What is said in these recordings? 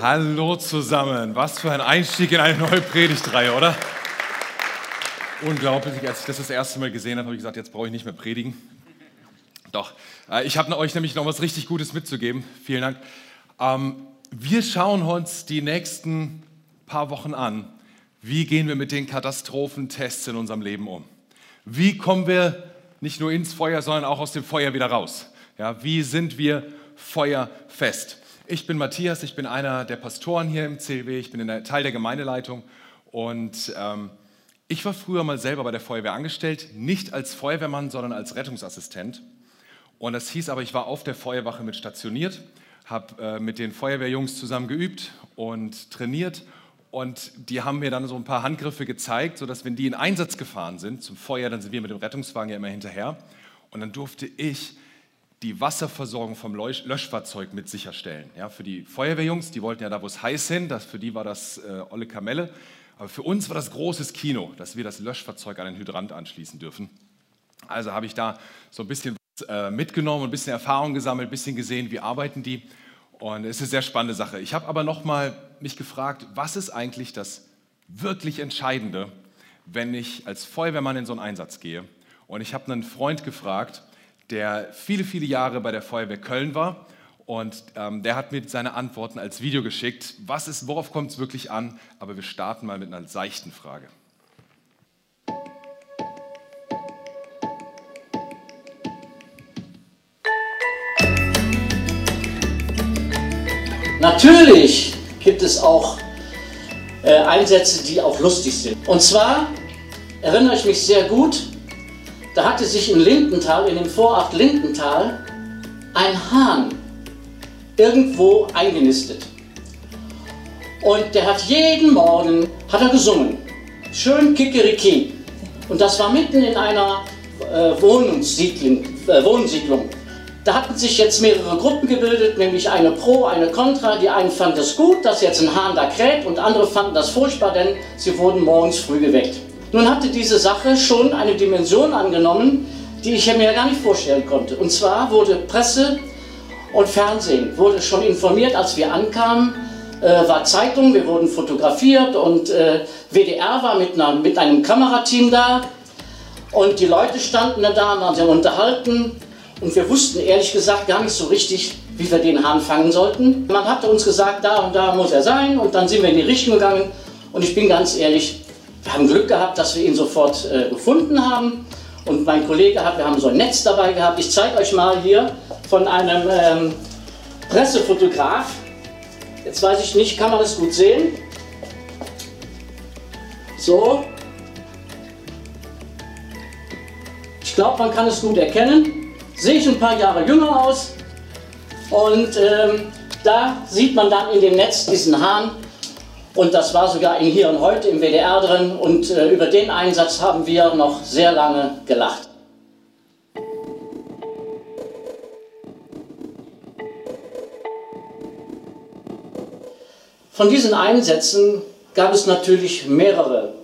Hallo zusammen. Was für ein Einstieg in eine neue Predigtreihe, oder? Unglaublich. Als ich das das erste Mal gesehen habe, habe ich gesagt, jetzt brauche ich nicht mehr predigen. Doch, äh, ich habe euch nämlich noch was richtig Gutes mitzugeben. Vielen Dank. Ähm, wir schauen uns die nächsten paar Wochen an, wie gehen wir mit den Katastrophentests in unserem Leben um. Wie kommen wir nicht nur ins Feuer, sondern auch aus dem Feuer wieder raus. Ja, wie sind wir feuerfest? Ich bin Matthias, ich bin einer der Pastoren hier im CLW, ich bin der, Teil der Gemeindeleitung und ähm, ich war früher mal selber bei der Feuerwehr angestellt, nicht als Feuerwehrmann, sondern als Rettungsassistent. Und das hieß aber, ich war auf der Feuerwache mit stationiert, habe äh, mit den Feuerwehrjungs zusammen geübt und trainiert und die haben mir dann so ein paar Handgriffe gezeigt, sodass wenn die in Einsatz gefahren sind zum Feuer, dann sind wir mit dem Rettungswagen ja immer hinterher. Und dann durfte ich die Wasserversorgung vom Löschfahrzeug mit sicherstellen. Ja, für die Feuerwehrjungs, die wollten ja da, wo es heiß sind, das, für die war das äh, olle Kamelle. Aber für uns war das großes Kino, dass wir das Löschfahrzeug an den Hydrant anschließen dürfen. Also habe ich da so ein bisschen äh, mitgenommen, ein bisschen Erfahrung gesammelt, ein bisschen gesehen, wie arbeiten die. Und es ist eine sehr spannende Sache. Ich habe aber nochmal mich gefragt, was ist eigentlich das wirklich Entscheidende, wenn ich als Feuerwehrmann in so einen Einsatz gehe? Und ich habe einen Freund gefragt, der viele, viele Jahre bei der Feuerwehr Köln war. Und ähm, der hat mir seine Antworten als Video geschickt. Was ist, worauf kommt es wirklich an? Aber wir starten mal mit einer seichten Frage. Natürlich gibt es auch äh, Einsätze, die auch lustig sind. Und zwar erinnere ich mich sehr gut, da hatte sich in Lindenthal, in dem Vorort Lindenthal, ein Hahn irgendwo eingenistet. Und der hat jeden Morgen hat er gesungen. Schön Kikeriki. Und das war mitten in einer äh, Wohnungssiedlung, äh, Wohnsiedlung. Da hatten sich jetzt mehrere Gruppen gebildet, nämlich eine Pro, eine Contra. Die einen fanden es gut, dass jetzt ein Hahn da kräht und andere fanden das furchtbar, denn sie wurden morgens früh geweckt. Nun hatte diese Sache schon eine Dimension angenommen, die ich mir gar nicht vorstellen konnte. Und zwar wurde Presse und Fernsehen wurde schon informiert, als wir ankamen, äh, war Zeitung, wir wurden fotografiert und äh, WDR war mit, einer, mit einem Kamerateam da und die Leute standen da und haben sich unterhalten und wir wussten ehrlich gesagt gar nicht so richtig, wie wir den Hahn fangen sollten. Man hatte uns gesagt, da und da muss er sein und dann sind wir in die Richtung gegangen und ich bin ganz ehrlich, wir haben Glück gehabt, dass wir ihn sofort äh, gefunden haben. Und mein Kollege hat, wir haben so ein Netz dabei gehabt. Ich zeige euch mal hier von einem ähm, Pressefotograf. Jetzt weiß ich nicht, kann man das gut sehen? So. Ich glaube, man kann es gut erkennen. Sehe ich ein paar Jahre jünger aus. Und ähm, da sieht man dann in dem Netz diesen Hahn und das war sogar in Hier und Heute im WDR drin. Und äh, über den Einsatz haben wir noch sehr lange gelacht. Von diesen Einsätzen gab es natürlich mehrere.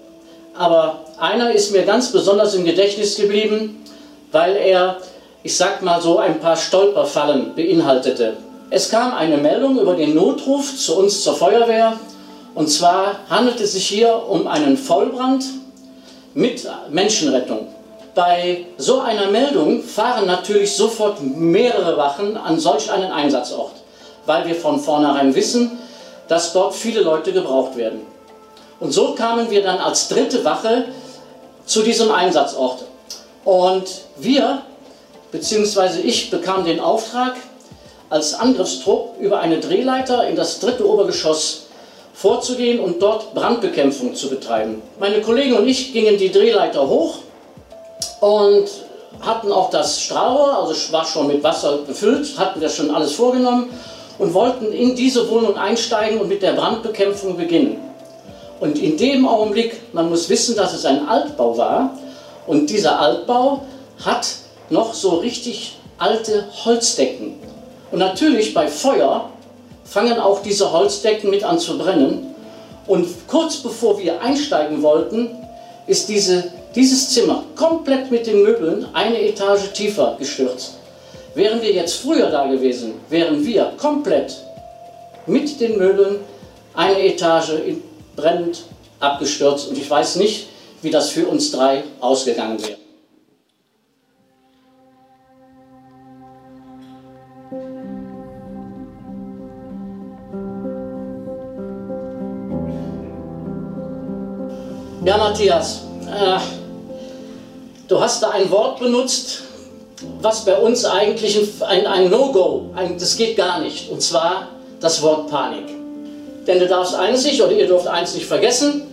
Aber einer ist mir ganz besonders im Gedächtnis geblieben, weil er, ich sag mal so, ein paar Stolperfallen beinhaltete. Es kam eine Meldung über den Notruf zu uns zur Feuerwehr und zwar handelt es sich hier um einen Vollbrand mit Menschenrettung. Bei so einer Meldung fahren natürlich sofort mehrere Wachen an solch einen Einsatzort, weil wir von vornherein wissen, dass dort viele Leute gebraucht werden. Und so kamen wir dann als dritte Wache zu diesem Einsatzort. Und wir, beziehungsweise ich, bekam den Auftrag, als Angriffstrupp über eine Drehleiter in das dritte Obergeschoss vorzugehen und dort Brandbekämpfung zu betreiben. Meine Kollegen und ich gingen die Drehleiter hoch und hatten auch das Strahlrohr, also war schon mit Wasser befüllt, hatten wir schon alles vorgenommen und wollten in diese Wohnung einsteigen und mit der Brandbekämpfung beginnen. Und in dem Augenblick, man muss wissen, dass es ein Altbau war und dieser Altbau hat noch so richtig alte Holzdecken. Und natürlich bei Feuer fangen auch diese Holzdecken mit an zu brennen. Und kurz bevor wir einsteigen wollten, ist diese, dieses Zimmer komplett mit den Möbeln eine Etage tiefer gestürzt. Wären wir jetzt früher da gewesen, wären wir komplett mit den Möbeln eine Etage brennend abgestürzt und ich weiß nicht, wie das für uns drei ausgegangen wäre. Ja, Matthias, äh, du hast da ein Wort benutzt, was bei uns eigentlich ein, ein No-Go, das geht gar nicht, und zwar das Wort Panik. Denn du darfst eins nicht, oder ihr dürft eins nicht vergessen,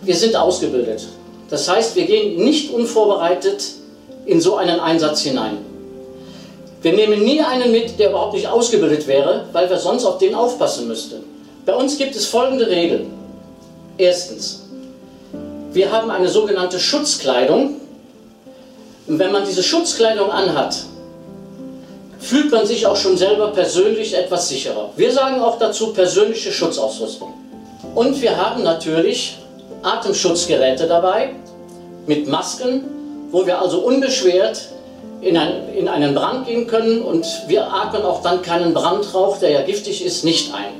wir sind ausgebildet. Das heißt, wir gehen nicht unvorbereitet in so einen Einsatz hinein. Wir nehmen nie einen mit, der überhaupt nicht ausgebildet wäre, weil wir sonst auf den aufpassen müssten. Bei uns gibt es folgende Regeln. Erstens, wir haben eine sogenannte Schutzkleidung. Und wenn man diese Schutzkleidung anhat, fühlt man sich auch schon selber persönlich etwas sicherer. Wir sagen auch dazu persönliche Schutzausrüstung. Und wir haben natürlich Atemschutzgeräte dabei mit Masken, wo wir also unbeschwert in, ein, in einen Brand gehen können und wir atmen auch dann keinen Brandrauch, der ja giftig ist, nicht ein.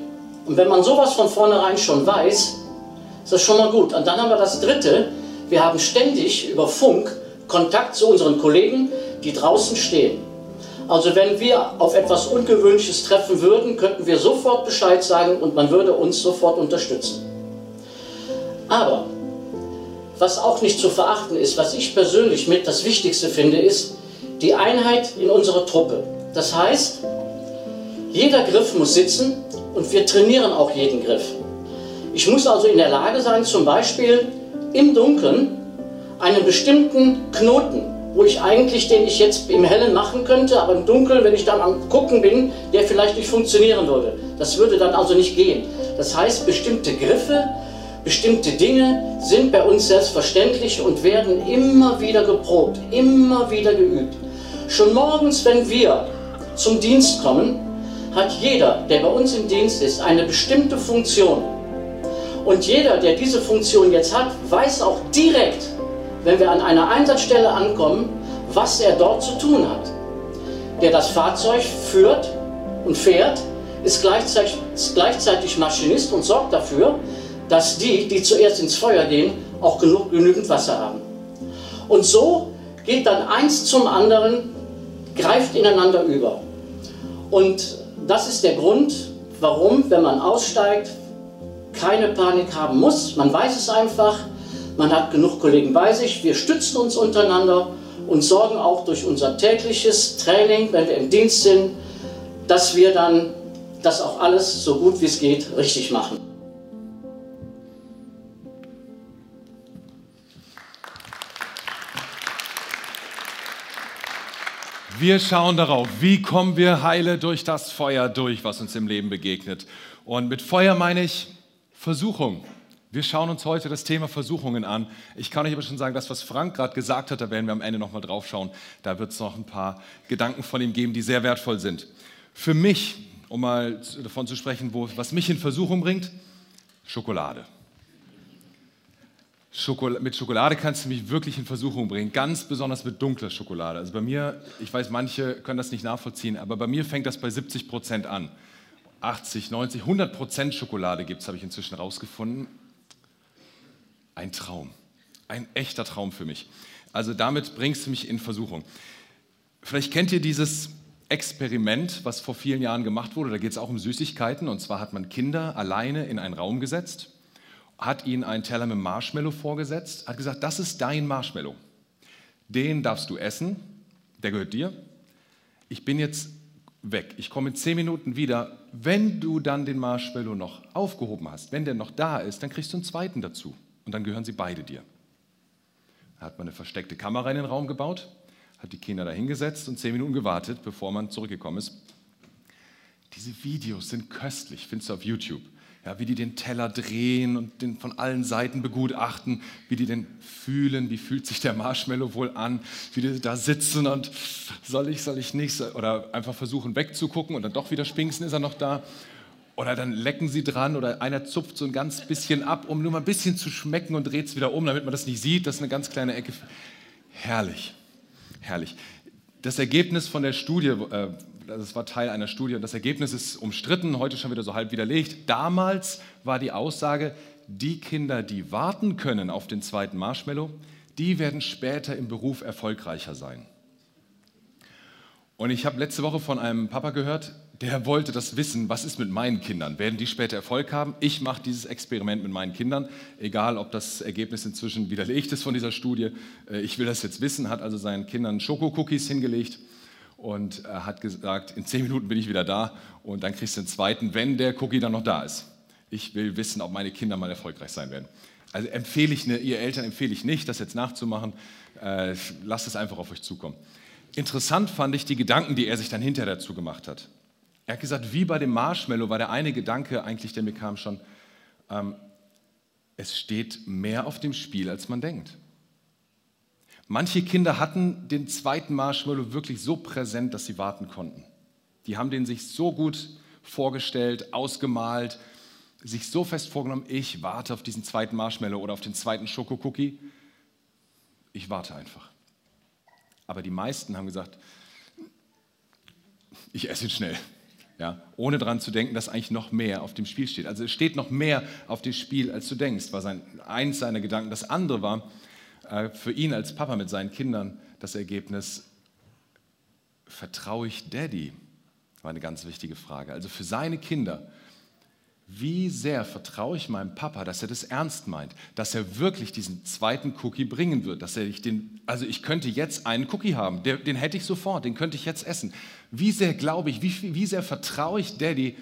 Und wenn man sowas von vornherein schon weiß, ist das schon mal gut. Und dann haben wir das Dritte, wir haben ständig über Funk Kontakt zu unseren Kollegen, die draußen stehen. Also wenn wir auf etwas Ungewöhnliches treffen würden, könnten wir sofort Bescheid sagen und man würde uns sofort unterstützen. Aber was auch nicht zu verachten ist, was ich persönlich mit das Wichtigste finde, ist die Einheit in unserer Truppe. Das heißt, jeder Griff muss sitzen und wir trainieren auch jeden Griff. Ich muss also in der Lage sein, zum Beispiel im Dunkeln einen bestimmten Knoten, wo ich eigentlich, den ich jetzt im Hellen machen könnte, aber im Dunkeln, wenn ich dann am Gucken bin, der vielleicht nicht funktionieren würde. Das würde dann also nicht gehen. Das heißt, bestimmte Griffe, bestimmte Dinge sind bei uns selbstverständlich und werden immer wieder geprobt, immer wieder geübt. Schon morgens, wenn wir zum Dienst kommen, hat jeder, der bei uns im Dienst ist, eine bestimmte Funktion. Und jeder, der diese Funktion jetzt hat, weiß auch direkt, wenn wir an einer Einsatzstelle ankommen, was er dort zu tun hat. Der das Fahrzeug führt und fährt, ist gleichzeitig, ist gleichzeitig Maschinist und sorgt dafür, dass die, die zuerst ins Feuer gehen, auch genug, genügend Wasser haben. Und so geht dann eins zum anderen, greift ineinander über. Und das ist der Grund, warum, wenn man aussteigt, keine Panik haben muss. Man weiß es einfach, man hat genug Kollegen bei sich, wir stützen uns untereinander und sorgen auch durch unser tägliches Training, wenn wir im Dienst sind, dass wir dann das auch alles so gut wie es geht richtig machen. Wir schauen darauf, wie kommen wir heile durch das Feuer durch, was uns im Leben begegnet. Und mit Feuer meine ich Versuchung. Wir schauen uns heute das Thema Versuchungen an. Ich kann euch aber schon sagen, das, was Frank gerade gesagt hat, da werden wir am Ende nochmal drauf schauen. Da wird es noch ein paar Gedanken von ihm geben, die sehr wertvoll sind. Für mich, um mal davon zu sprechen, wo, was mich in Versuchung bringt, Schokolade. Schokol mit Schokolade kannst du mich wirklich in Versuchung bringen, ganz besonders mit dunkler Schokolade. Also bei mir, ich weiß, manche können das nicht nachvollziehen, aber bei mir fängt das bei 70 Prozent an. 80, 90, 100 Prozent Schokolade gibt es, habe ich inzwischen rausgefunden ein Traum. Ein echter Traum für mich. Also damit bringst du mich in Versuchung. Vielleicht kennt ihr dieses Experiment, was vor vielen Jahren gemacht wurde. Da geht es auch um Süßigkeiten. Und zwar hat man Kinder alleine in einen Raum gesetzt, hat ihnen einen Teller mit Marshmallow vorgesetzt, hat gesagt, das ist dein Marshmallow. Den darfst du essen, der gehört dir. Ich bin jetzt weg. Ich komme in zehn Minuten wieder. Wenn du dann den Marshmallow noch aufgehoben hast, wenn der noch da ist, dann kriegst du einen zweiten dazu und dann gehören sie beide dir. Da hat man eine versteckte Kamera in den Raum gebaut, hat die Kinder da hingesetzt und zehn Minuten gewartet, bevor man zurückgekommen ist. Diese Videos sind köstlich, findest du auf YouTube. Ja, wie die den Teller drehen und den von allen Seiten begutachten, wie die den fühlen, wie fühlt sich der Marshmallow wohl an, wie die da sitzen und soll ich, soll ich nicht, oder einfach versuchen wegzugucken und dann doch wieder spinksen, ist er noch da. Oder dann lecken sie dran oder einer zupft so ein ganz bisschen ab, um nur mal ein bisschen zu schmecken und dreht es wieder um, damit man das nicht sieht. Das ist eine ganz kleine Ecke. Herrlich, herrlich. Das Ergebnis von der Studie, äh, das war Teil einer Studie und das Ergebnis ist umstritten, heute schon wieder so halb widerlegt. Damals war die Aussage, die Kinder, die warten können auf den zweiten Marshmallow, die werden später im Beruf erfolgreicher sein. Und ich habe letzte Woche von einem Papa gehört, der wollte das wissen, was ist mit meinen Kindern? Werden die später Erfolg haben? Ich mache dieses Experiment mit meinen Kindern, egal ob das Ergebnis inzwischen widerlegt ist von dieser Studie. Äh, ich will das jetzt wissen, hat also seinen Kindern Schokokookies hingelegt und hat gesagt, in zehn Minuten bin ich wieder da und dann kriegst du den zweiten, wenn der Cookie dann noch da ist. Ich will wissen, ob meine Kinder mal erfolgreich sein werden. Also empfehle ich, ne, ihr Eltern empfehle ich nicht, das jetzt nachzumachen. Äh, lasst es einfach auf euch zukommen. Interessant fand ich die Gedanken, die er sich dann hinterher dazu gemacht hat. Er hat gesagt, wie bei dem Marshmallow war der eine Gedanke eigentlich, der mir kam schon, ähm, es steht mehr auf dem Spiel, als man denkt. Manche Kinder hatten den zweiten Marshmallow wirklich so präsent, dass sie warten konnten. Die haben den sich so gut vorgestellt, ausgemalt, sich so fest vorgenommen, ich warte auf diesen zweiten Marshmallow oder auf den zweiten Schokocookie. Ich warte einfach. Aber die meisten haben gesagt, ich esse ihn schnell. Ja, ohne daran zu denken, dass eigentlich noch mehr auf dem Spiel steht. Also es steht noch mehr auf dem Spiel, als du denkst, war sein, eins seiner Gedanken. Das andere war für ihn als Papa mit seinen Kindern das Ergebnis, vertraue ich Daddy? War eine ganz wichtige Frage. Also für seine Kinder wie sehr vertraue ich meinem Papa, dass er das ernst meint, dass er wirklich diesen zweiten Cookie bringen wird, dass er ich den, also ich könnte jetzt einen Cookie haben, der, den hätte ich sofort, den könnte ich jetzt essen. Wie sehr glaube ich, wie, wie sehr vertraue ich Daddy,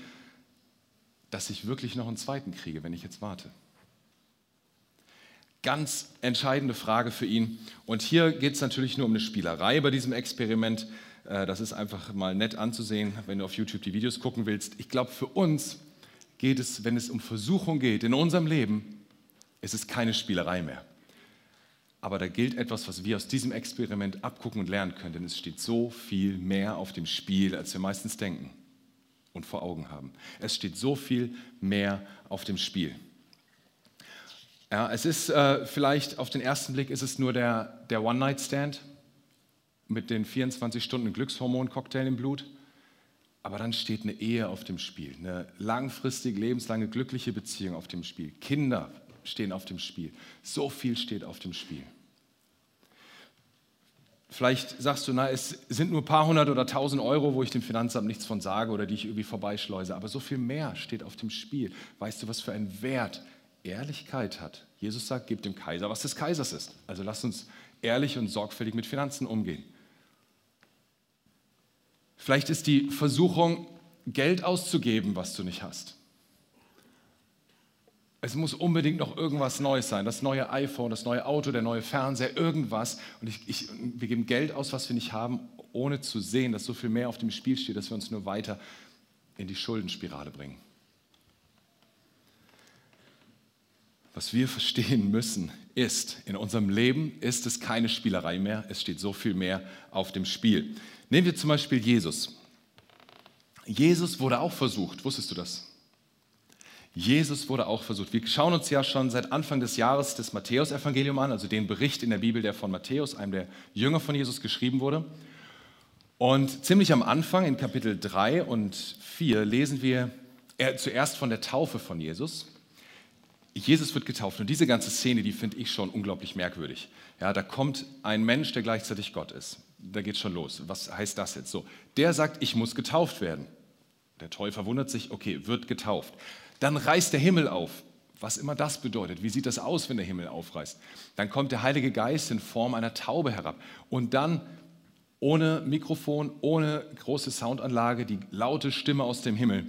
dass ich wirklich noch einen zweiten kriege, wenn ich jetzt warte? Ganz entscheidende Frage für ihn. Und hier geht es natürlich nur um eine Spielerei bei diesem Experiment. Äh, das ist einfach mal nett anzusehen, wenn du auf YouTube die Videos gucken willst. Ich glaube, für uns geht es, wenn es um Versuchung geht, in unserem Leben, ist es keine Spielerei mehr. Aber da gilt etwas, was wir aus diesem Experiment abgucken und lernen können, denn es steht so viel mehr auf dem Spiel, als wir meistens denken und vor Augen haben. Es steht so viel mehr auf dem Spiel. Ja, es ist äh, vielleicht auf den ersten Blick ist es nur der, der One-Night-Stand mit den 24 Stunden Glückshormon-Cocktail im Blut. Aber dann steht eine Ehe auf dem Spiel, eine langfristige, lebenslange, glückliche Beziehung auf dem Spiel. Kinder stehen auf dem Spiel. So viel steht auf dem Spiel. Vielleicht sagst du, na, es sind nur ein paar hundert oder tausend Euro, wo ich dem Finanzamt nichts von sage oder die ich irgendwie vorbeischleuse. Aber so viel mehr steht auf dem Spiel. Weißt du, was für einen Wert Ehrlichkeit hat? Jesus sagt, gebt dem Kaiser, was des Kaisers ist. Also lasst uns ehrlich und sorgfältig mit Finanzen umgehen. Vielleicht ist die Versuchung, Geld auszugeben, was du nicht hast. Es muss unbedingt noch irgendwas Neues sein. Das neue iPhone, das neue Auto, der neue Fernseher, irgendwas. Und ich, ich, wir geben Geld aus, was wir nicht haben, ohne zu sehen, dass so viel mehr auf dem Spiel steht, dass wir uns nur weiter in die Schuldenspirale bringen. Was wir verstehen müssen, ist, in unserem Leben ist es keine Spielerei mehr, es steht so viel mehr auf dem Spiel. Nehmen wir zum Beispiel Jesus. Jesus wurde auch versucht, wusstest du das? Jesus wurde auch versucht. Wir schauen uns ja schon seit Anfang des Jahres das Matthäusevangelium an, also den Bericht in der Bibel, der von Matthäus, einem der Jünger von Jesus, geschrieben wurde. Und ziemlich am Anfang, in Kapitel 3 und 4, lesen wir zuerst von der Taufe von Jesus. Jesus wird getauft und diese ganze Szene, die finde ich schon unglaublich merkwürdig. Ja, da kommt ein Mensch, der gleichzeitig Gott ist da geht schon los. Was heißt das jetzt so? Der sagt, ich muss getauft werden. Der Täufer wundert sich, okay, wird getauft. Dann reißt der Himmel auf, was immer das bedeutet. Wie sieht das aus, wenn der Himmel aufreißt? Dann kommt der Heilige Geist in Form einer Taube herab. Und dann ohne Mikrofon, ohne große Soundanlage, die laute Stimme aus dem Himmel.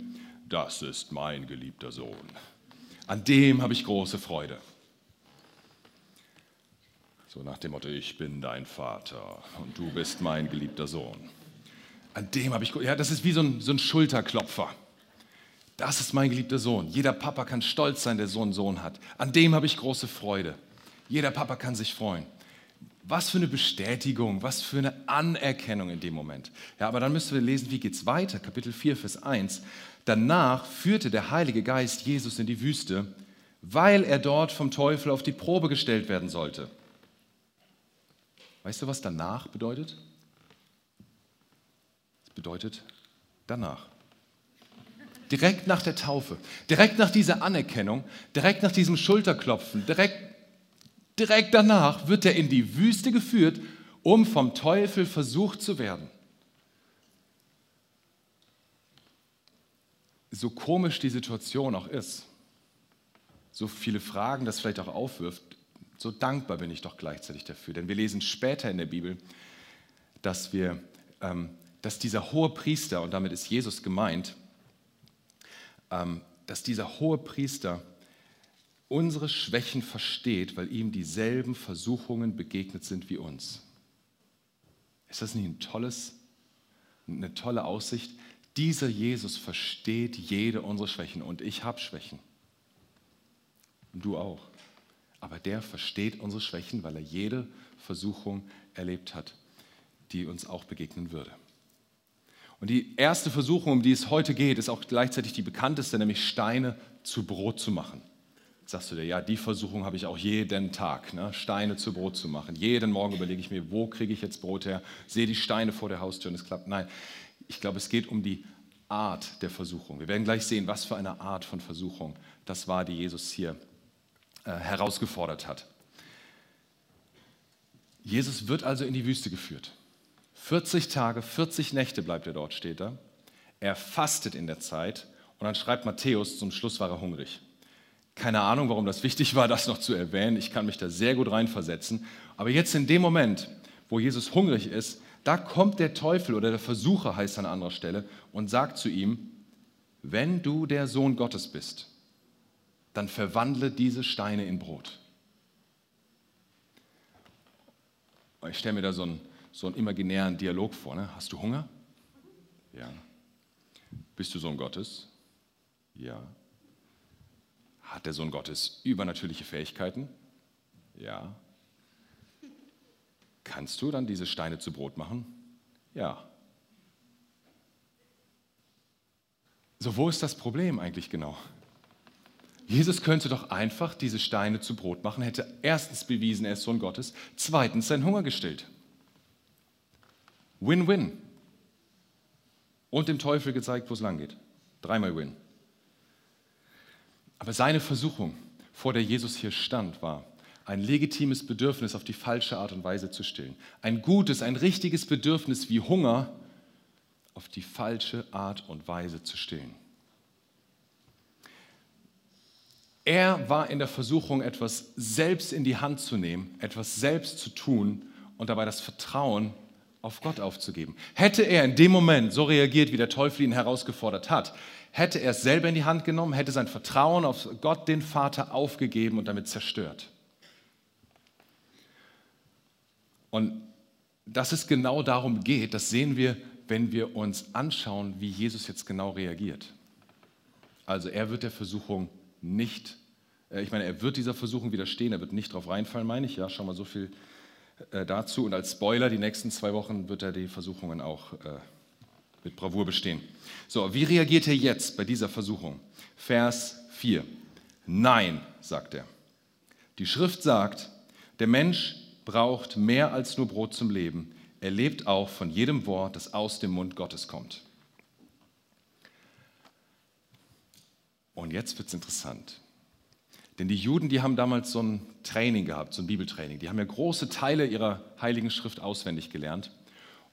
Das ist mein geliebter Sohn. An dem habe ich große Freude. So nach dem Motto, ich bin dein Vater und du bist mein geliebter Sohn. An dem habe ich, ja, das ist wie so ein, so ein Schulterklopfer. Das ist mein geliebter Sohn. Jeder Papa kann stolz sein, der so einen Sohn hat. An dem habe ich große Freude. Jeder Papa kann sich freuen. Was für eine Bestätigung, was für eine Anerkennung in dem Moment. Ja, aber dann müssen wir lesen, wie geht es weiter? Kapitel 4, Vers 1. Danach führte der Heilige Geist Jesus in die Wüste, weil er dort vom Teufel auf die Probe gestellt werden sollte. Weißt du, was danach bedeutet? Es bedeutet danach. Direkt nach der Taufe, direkt nach dieser Anerkennung, direkt nach diesem Schulterklopfen, direkt, direkt danach wird er in die Wüste geführt, um vom Teufel versucht zu werden. So komisch die Situation auch ist, so viele Fragen das vielleicht auch aufwirft, so dankbar bin ich doch gleichzeitig dafür. Denn wir lesen später in der Bibel, dass, wir, ähm, dass dieser hohe Priester, und damit ist Jesus gemeint, ähm, dass dieser hohe Priester unsere Schwächen versteht, weil ihm dieselben Versuchungen begegnet sind wie uns. Ist das nicht ein tolles, eine tolle Aussicht? Dieser Jesus versteht jede unserer Schwächen und ich habe Schwächen. Und du auch. Aber der versteht unsere Schwächen, weil er jede Versuchung erlebt hat, die uns auch begegnen würde. Und die erste Versuchung, um die es heute geht, ist auch gleichzeitig die bekannteste, nämlich Steine zu Brot zu machen. Jetzt sagst du dir, ja, die Versuchung habe ich auch jeden Tag, ne? Steine zu Brot zu machen. Jeden Morgen überlege ich mir, wo kriege ich jetzt Brot her? Sehe die Steine vor der Haustür und es klappt. Nein, ich glaube, es geht um die Art der Versuchung. Wir werden gleich sehen, was für eine Art von Versuchung das war, die Jesus hier äh, herausgefordert hat. Jesus wird also in die Wüste geführt. 40 Tage, 40 Nächte bleibt er dort, steht er. Er fastet in der Zeit und dann schreibt Matthäus, zum Schluss war er hungrig. Keine Ahnung, warum das wichtig war, das noch zu erwähnen. Ich kann mich da sehr gut reinversetzen. Aber jetzt in dem Moment, wo Jesus hungrig ist, da kommt der Teufel oder der Versucher, heißt an anderer Stelle, und sagt zu ihm, wenn du der Sohn Gottes bist, dann verwandle diese Steine in Brot. Ich stelle mir da so einen, so einen imaginären Dialog vor. Ne? Hast du Hunger? Ja. Bist du Sohn Gottes? Ja. Hat der Sohn Gottes übernatürliche Fähigkeiten? Ja. Kannst du dann diese Steine zu Brot machen? Ja. So, wo ist das Problem eigentlich genau? Jesus könnte doch einfach diese Steine zu Brot machen, hätte erstens bewiesen, er ist Sohn Gottes, zweitens seinen Hunger gestillt. Win-win. Und dem Teufel gezeigt, wo es lang geht. Dreimal Win. Aber seine Versuchung, vor der Jesus hier stand, war, ein legitimes Bedürfnis auf die falsche Art und Weise zu stillen. Ein gutes, ein richtiges Bedürfnis wie Hunger auf die falsche Art und Weise zu stillen. Er war in der Versuchung, etwas selbst in die Hand zu nehmen, etwas selbst zu tun und dabei das Vertrauen auf Gott aufzugeben. Hätte er in dem Moment so reagiert, wie der Teufel ihn herausgefordert hat, hätte er es selber in die Hand genommen, hätte sein Vertrauen auf Gott, den Vater, aufgegeben und damit zerstört. Und dass es genau darum geht, das sehen wir, wenn wir uns anschauen, wie Jesus jetzt genau reagiert. Also er wird der Versuchung nicht, äh, ich meine, er wird dieser Versuchung widerstehen, er wird nicht drauf reinfallen, meine ich. Ja, schau mal so viel äh, dazu. Und als Spoiler, die nächsten zwei Wochen wird er die Versuchungen auch äh, mit Bravour bestehen. So, wie reagiert er jetzt bei dieser Versuchung? Vers 4. Nein, sagt er. Die Schrift sagt, der Mensch braucht mehr als nur Brot zum Leben. Er lebt auch von jedem Wort, das aus dem Mund Gottes kommt. Und jetzt wird es interessant. Denn die Juden, die haben damals so ein Training gehabt, so ein Bibeltraining. Die haben ja große Teile ihrer heiligen Schrift auswendig gelernt.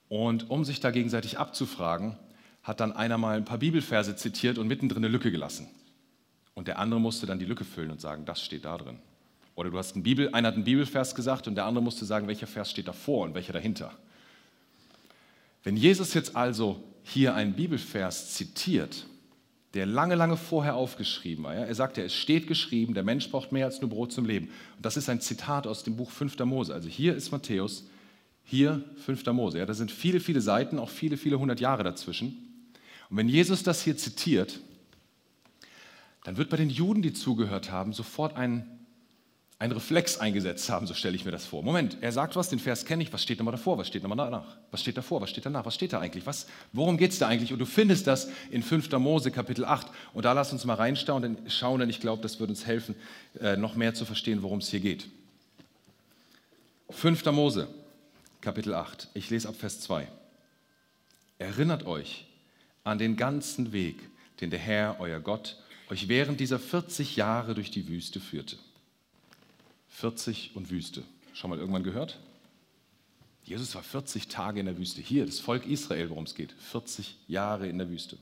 Und um sich da gegenseitig abzufragen, hat dann einer mal ein paar Bibelverse zitiert und mittendrin eine Lücke gelassen. Und der andere musste dann die Lücke füllen und sagen, das steht da drin. Oder du hast einen Bibel, einer hat einen Bibelvers gesagt und der andere musste sagen, welcher Vers steht davor und welcher dahinter. Wenn Jesus jetzt also hier einen Bibelvers zitiert, der lange, lange vorher aufgeschrieben war. Ja? Er sagte, es steht geschrieben, der Mensch braucht mehr als nur Brot zum Leben. Und das ist ein Zitat aus dem Buch 5. Mose. Also hier ist Matthäus, hier 5. Mose. Ja? Da sind viele, viele Seiten, auch viele, viele hundert Jahre dazwischen. Und wenn Jesus das hier zitiert, dann wird bei den Juden, die zugehört haben, sofort ein einen Reflex eingesetzt haben, so stelle ich mir das vor. Moment, er sagt was, den Vers kenne ich, was steht nochmal davor, was steht nochmal danach, was steht davor, was steht danach, was steht da eigentlich, was, worum geht es da eigentlich? Und du findest das in 5. Mose Kapitel 8 und da lass uns mal reinschauen, denn, schauen, denn ich glaube, das wird uns helfen, äh, noch mehr zu verstehen, worum es hier geht. 5. Mose Kapitel 8, ich lese ab Vers 2. Erinnert euch an den ganzen Weg, den der Herr, euer Gott, euch während dieser 40 Jahre durch die Wüste führte. 40 und Wüste. Schon mal irgendwann gehört? Jesus war 40 Tage in der Wüste. Hier, das Volk Israel, worum es geht. 40 Jahre in der Wüste.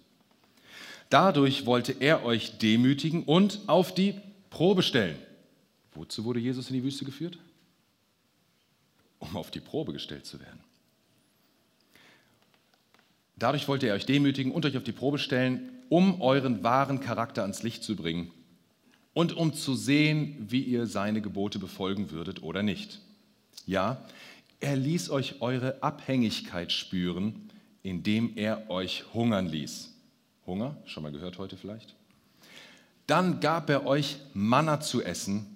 Dadurch wollte er euch demütigen und auf die Probe stellen. Wozu wurde Jesus in die Wüste geführt? Um auf die Probe gestellt zu werden. Dadurch wollte er euch demütigen und euch auf die Probe stellen, um euren wahren Charakter ans Licht zu bringen und um zu sehen, wie ihr seine Gebote befolgen würdet oder nicht. Ja, er ließ euch eure Abhängigkeit spüren, indem er euch hungern ließ. Hunger, schon mal gehört heute vielleicht? Dann gab er euch Manna zu essen,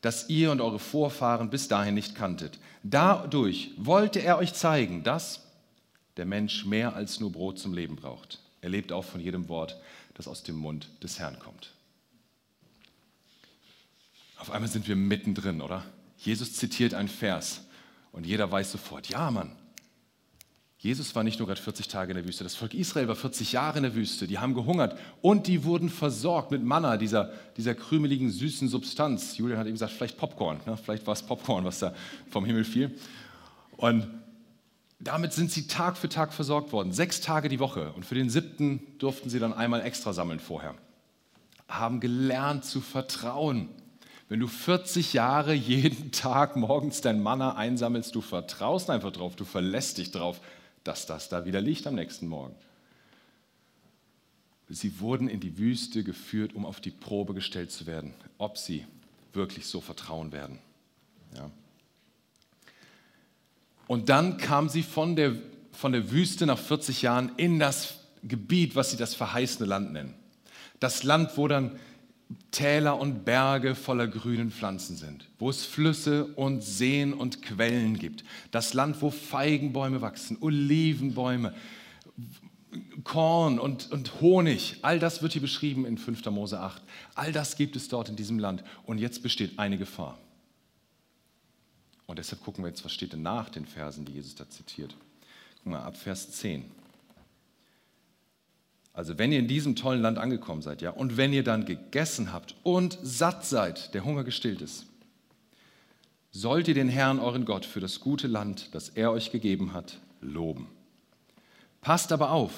das ihr und eure Vorfahren bis dahin nicht kanntet. Dadurch wollte er euch zeigen, dass der Mensch mehr als nur Brot zum Leben braucht. Er lebt auch von jedem Wort, das aus dem Mund des Herrn kommt. Auf einmal sind wir mittendrin, oder? Jesus zitiert einen Vers und jeder weiß sofort, ja Mann, Jesus war nicht nur gerade 40 Tage in der Wüste, das Volk Israel war 40 Jahre in der Wüste, die haben gehungert und die wurden versorgt mit Manna, dieser, dieser krümeligen, süßen Substanz. Julian hat eben gesagt, vielleicht Popcorn, ne? vielleicht war es Popcorn, was da vom Himmel fiel. Und damit sind sie Tag für Tag versorgt worden, sechs Tage die Woche. Und für den siebten durften sie dann einmal extra sammeln vorher. Haben gelernt zu vertrauen. Wenn du 40 Jahre jeden Tag morgens dein Manna einsammelst, du vertraust einfach drauf, du verlässt dich drauf, dass das da wieder liegt am nächsten Morgen. Sie wurden in die Wüste geführt, um auf die Probe gestellt zu werden, ob sie wirklich so vertrauen werden. Ja. Und dann kam sie von der, von der Wüste nach 40 Jahren in das Gebiet, was sie das verheißene Land nennen. Das Land, wo dann Täler und Berge voller grünen Pflanzen sind, wo es Flüsse und Seen und Quellen gibt. Das Land, wo Feigenbäume wachsen, Olivenbäume, Korn und, und Honig. All das wird hier beschrieben in 5. Mose 8. All das gibt es dort in diesem Land. Und jetzt besteht eine Gefahr. Und deshalb gucken wir jetzt, was steht denn nach den Versen, die Jesus da zitiert. Guck mal, ab Vers 10. Also wenn ihr in diesem tollen Land angekommen seid, ja, und wenn ihr dann gegessen habt und satt seid, der Hunger gestillt ist, sollt ihr den Herrn, euren Gott, für das gute Land, das er euch gegeben hat, loben. Passt aber auf,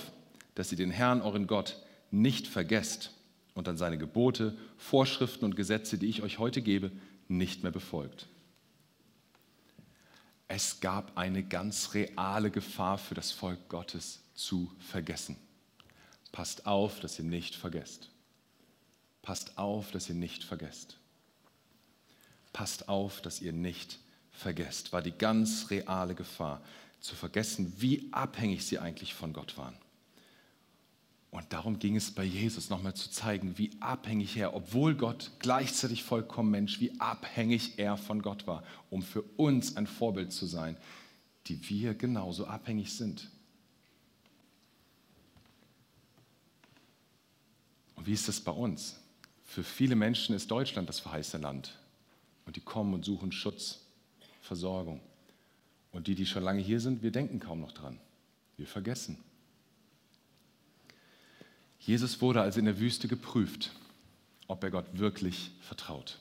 dass ihr den Herrn, euren Gott, nicht vergesst und an seine Gebote, Vorschriften und Gesetze, die ich euch heute gebe, nicht mehr befolgt. Es gab eine ganz reale Gefahr für das Volk Gottes zu vergessen. Passt auf, dass ihr nicht vergesst. Passt auf, dass ihr nicht vergesst. Passt auf, dass ihr nicht vergesst. War die ganz reale Gefahr, zu vergessen, wie abhängig sie eigentlich von Gott waren. Und darum ging es bei Jesus nochmal zu zeigen, wie abhängig er, obwohl Gott gleichzeitig vollkommen Mensch, wie abhängig er von Gott war, um für uns ein Vorbild zu sein, die wir genauso abhängig sind. Und wie ist das bei uns? Für viele Menschen ist Deutschland das verheißene Land. Und die kommen und suchen Schutz, Versorgung. Und die, die schon lange hier sind, wir denken kaum noch dran. Wir vergessen. Jesus wurde also in der Wüste geprüft, ob er Gott wirklich vertraut.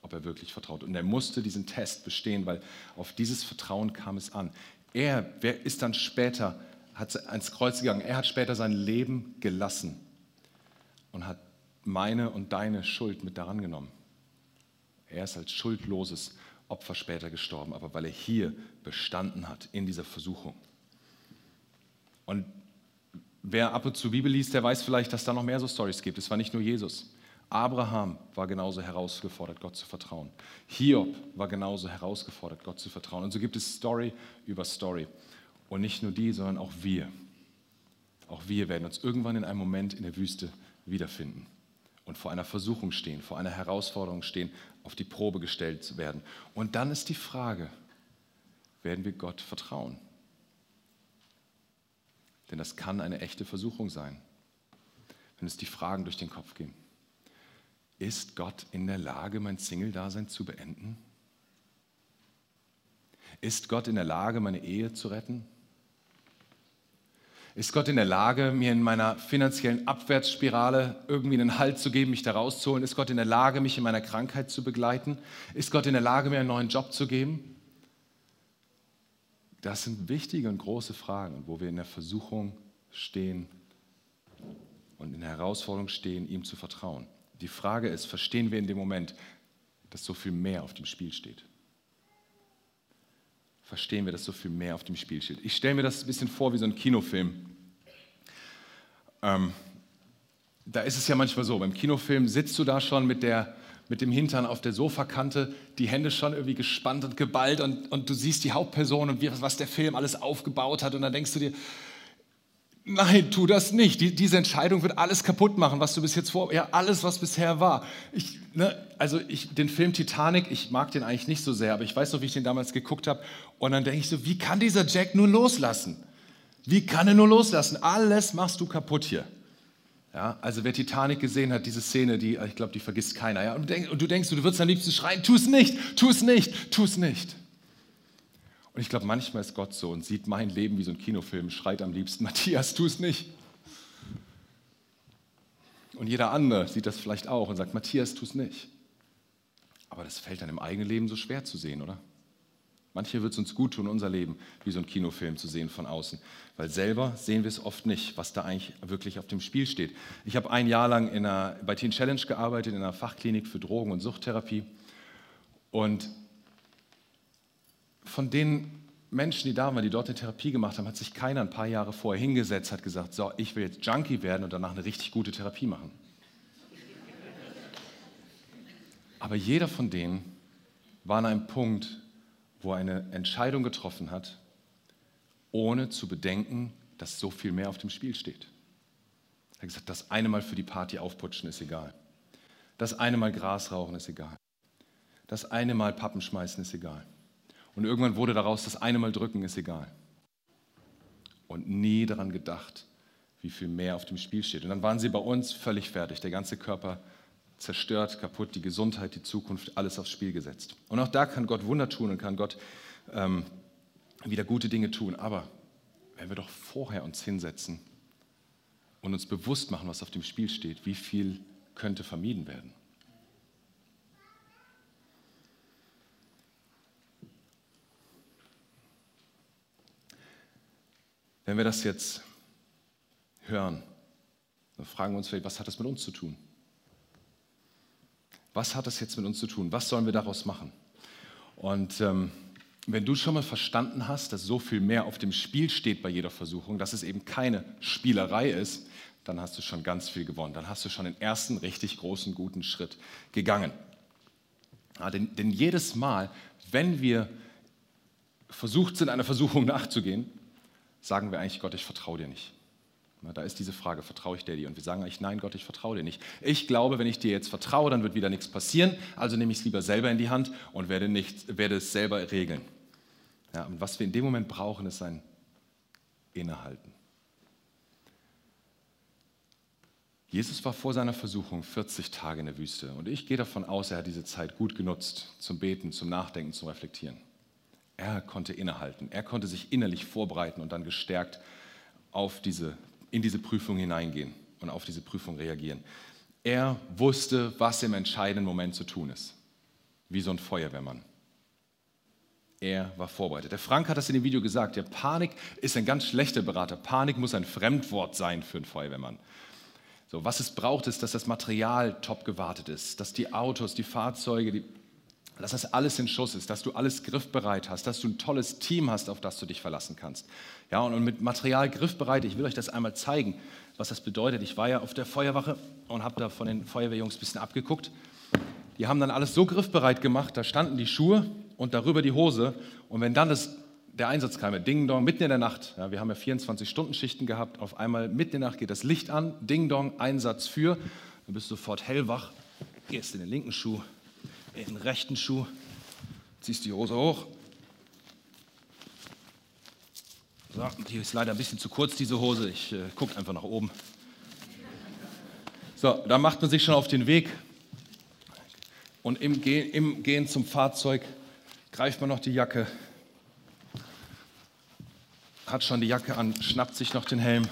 Ob er wirklich vertraut. Und er musste diesen Test bestehen, weil auf dieses Vertrauen kam es an. Er wer ist dann später, hat ans Kreuz gegangen, er hat später sein Leben gelassen und hat meine und deine Schuld mit daran genommen. Er ist als schuldloses Opfer später gestorben, aber weil er hier bestanden hat in dieser Versuchung. Und Wer ab und zu Bibel liest, der weiß vielleicht, dass da noch mehr so Stories gibt. Es war nicht nur Jesus. Abraham war genauso herausgefordert, Gott zu vertrauen. Hiob war genauso herausgefordert, Gott zu vertrauen. Und so gibt es Story über Story. Und nicht nur die, sondern auch wir. Auch wir werden uns irgendwann in einem Moment in der Wüste wiederfinden und vor einer Versuchung stehen, vor einer Herausforderung stehen, auf die Probe gestellt zu werden. Und dann ist die Frage, werden wir Gott vertrauen? Denn das kann eine echte Versuchung sein, wenn es die Fragen durch den Kopf gehen. Ist Gott in der Lage, mein Single-Dasein zu beenden? Ist Gott in der Lage, meine Ehe zu retten? Ist Gott in der Lage, mir in meiner finanziellen Abwärtsspirale irgendwie einen Halt zu geben, mich da rauszuholen? Ist Gott in der Lage, mich in meiner Krankheit zu begleiten? Ist Gott in der Lage, mir einen neuen Job zu geben? Das sind wichtige und große Fragen, wo wir in der Versuchung stehen und in der Herausforderung stehen, ihm zu vertrauen. Die Frage ist, verstehen wir in dem Moment, dass so viel mehr auf dem Spiel steht? Verstehen wir, dass so viel mehr auf dem Spiel steht? Ich stelle mir das ein bisschen vor wie so ein Kinofilm. Ähm, da ist es ja manchmal so, beim Kinofilm sitzt du da schon mit, der, mit dem Hintern auf der Sofakante, die Hände schon irgendwie gespannt und geballt und, und du siehst die Hauptperson und wie, was der Film alles aufgebaut hat und dann denkst du dir, Nein, tu das nicht. Die, diese Entscheidung wird alles kaputt machen, was du bis jetzt vor, ja, alles, was bisher war. Ich, ne, also ich, den Film Titanic, ich mag den eigentlich nicht so sehr, aber ich weiß noch, wie ich den damals geguckt habe. Und dann denke ich so, wie kann dieser Jack nur loslassen? Wie kann er nur loslassen? Alles machst du kaputt hier. Ja, also wer Titanic gesehen hat, diese Szene, die, ich glaube, die vergisst keiner. Ja? Und, du denkst, du würdest am liebsten schreien, tu es nicht, tu es nicht, tu es nicht. Und ich glaube, manchmal ist Gott so und sieht mein Leben wie so ein Kinofilm, schreit am liebsten, Matthias, tu es nicht. Und jeder andere sieht das vielleicht auch und sagt, Matthias, tu es nicht. Aber das fällt dann im eigenen Leben so schwer zu sehen, oder? Manche wird es uns gut tun, unser Leben wie so ein Kinofilm zu sehen von außen, weil selber sehen wir es oft nicht, was da eigentlich wirklich auf dem Spiel steht. Ich habe ein Jahr lang in einer, bei Teen Challenge gearbeitet, in einer Fachklinik für Drogen- und Suchttherapie. Und von den Menschen, die da waren, die dort eine Therapie gemacht haben, hat sich keiner ein paar Jahre vorher hingesetzt, hat gesagt, so, ich will jetzt Junkie werden und danach eine richtig gute Therapie machen. Aber jeder von denen war an einem Punkt, wo er eine Entscheidung getroffen hat, ohne zu bedenken, dass so viel mehr auf dem Spiel steht. Er hat gesagt, das eine Mal für die Party aufputschen ist egal. Das eine Mal Gras rauchen ist egal. Das eine Mal Pappen schmeißen ist egal. Und irgendwann wurde daraus, das eine Mal drücken ist egal. Und nie daran gedacht, wie viel mehr auf dem Spiel steht. Und dann waren sie bei uns völlig fertig, der ganze Körper zerstört, kaputt, die Gesundheit, die Zukunft, alles aufs Spiel gesetzt. Und auch da kann Gott Wunder tun und kann Gott ähm, wieder gute Dinge tun. Aber wenn wir doch vorher uns hinsetzen und uns bewusst machen, was auf dem Spiel steht, wie viel könnte vermieden werden? Wenn wir das jetzt hören, dann fragen wir uns vielleicht, was hat das mit uns zu tun? Was hat das jetzt mit uns zu tun? Was sollen wir daraus machen? Und ähm, wenn du schon mal verstanden hast, dass so viel mehr auf dem Spiel steht bei jeder Versuchung, dass es eben keine Spielerei ist, dann hast du schon ganz viel gewonnen. Dann hast du schon den ersten richtig großen, guten Schritt gegangen. Ja, denn, denn jedes Mal, wenn wir versucht sind, einer Versuchung nachzugehen, sagen wir eigentlich, Gott, ich vertraue dir nicht. Da ist diese Frage, vertraue ich dir? Und wir sagen eigentlich, nein, Gott, ich vertraue dir nicht. Ich glaube, wenn ich dir jetzt vertraue, dann wird wieder nichts passieren, also nehme ich es lieber selber in die Hand und werde, nicht, werde es selber regeln. Ja, und was wir in dem Moment brauchen, ist ein Innehalten. Jesus war vor seiner Versuchung 40 Tage in der Wüste und ich gehe davon aus, er hat diese Zeit gut genutzt zum Beten, zum Nachdenken, zum Reflektieren. Er konnte innehalten. Er konnte sich innerlich vorbereiten und dann gestärkt auf diese, in diese Prüfung hineingehen und auf diese Prüfung reagieren. Er wusste, was im entscheidenden Moment zu tun ist. Wie so ein Feuerwehrmann. Er war vorbereitet. Der Frank hat das in dem Video gesagt. Der Panik ist ein ganz schlechter Berater. Panik muss ein Fremdwort sein für einen Feuerwehrmann. So, was es braucht, ist, dass das Material top gewartet ist, dass die Autos, die Fahrzeuge, die dass das alles in Schuss ist, dass du alles griffbereit hast, dass du ein tolles Team hast, auf das du dich verlassen kannst. Ja, und mit Material griffbereit, ich will euch das einmal zeigen, was das bedeutet. Ich war ja auf der Feuerwache und habe da von den Feuerwehrjungs ein bisschen abgeguckt. Die haben dann alles so griffbereit gemacht, da standen die Schuhe und darüber die Hose. Und wenn dann das, der Einsatz kam, Ding Dong, mitten in der Nacht, ja, wir haben ja 24-Stunden-Schichten gehabt, auf einmal mitten in der Nacht geht das Licht an, Ding Dong, Einsatz für, dann bist du sofort hellwach, gehst in den linken Schuh, den rechten Schuh, ziehst die Hose hoch. So, die ist leider ein bisschen zu kurz, diese Hose. Ich äh, gucke einfach nach oben. So, da macht man sich schon auf den Weg. Und im, Ge im Gehen zum Fahrzeug greift man noch die Jacke. hat schon die Jacke an, schnappt sich noch den Helm.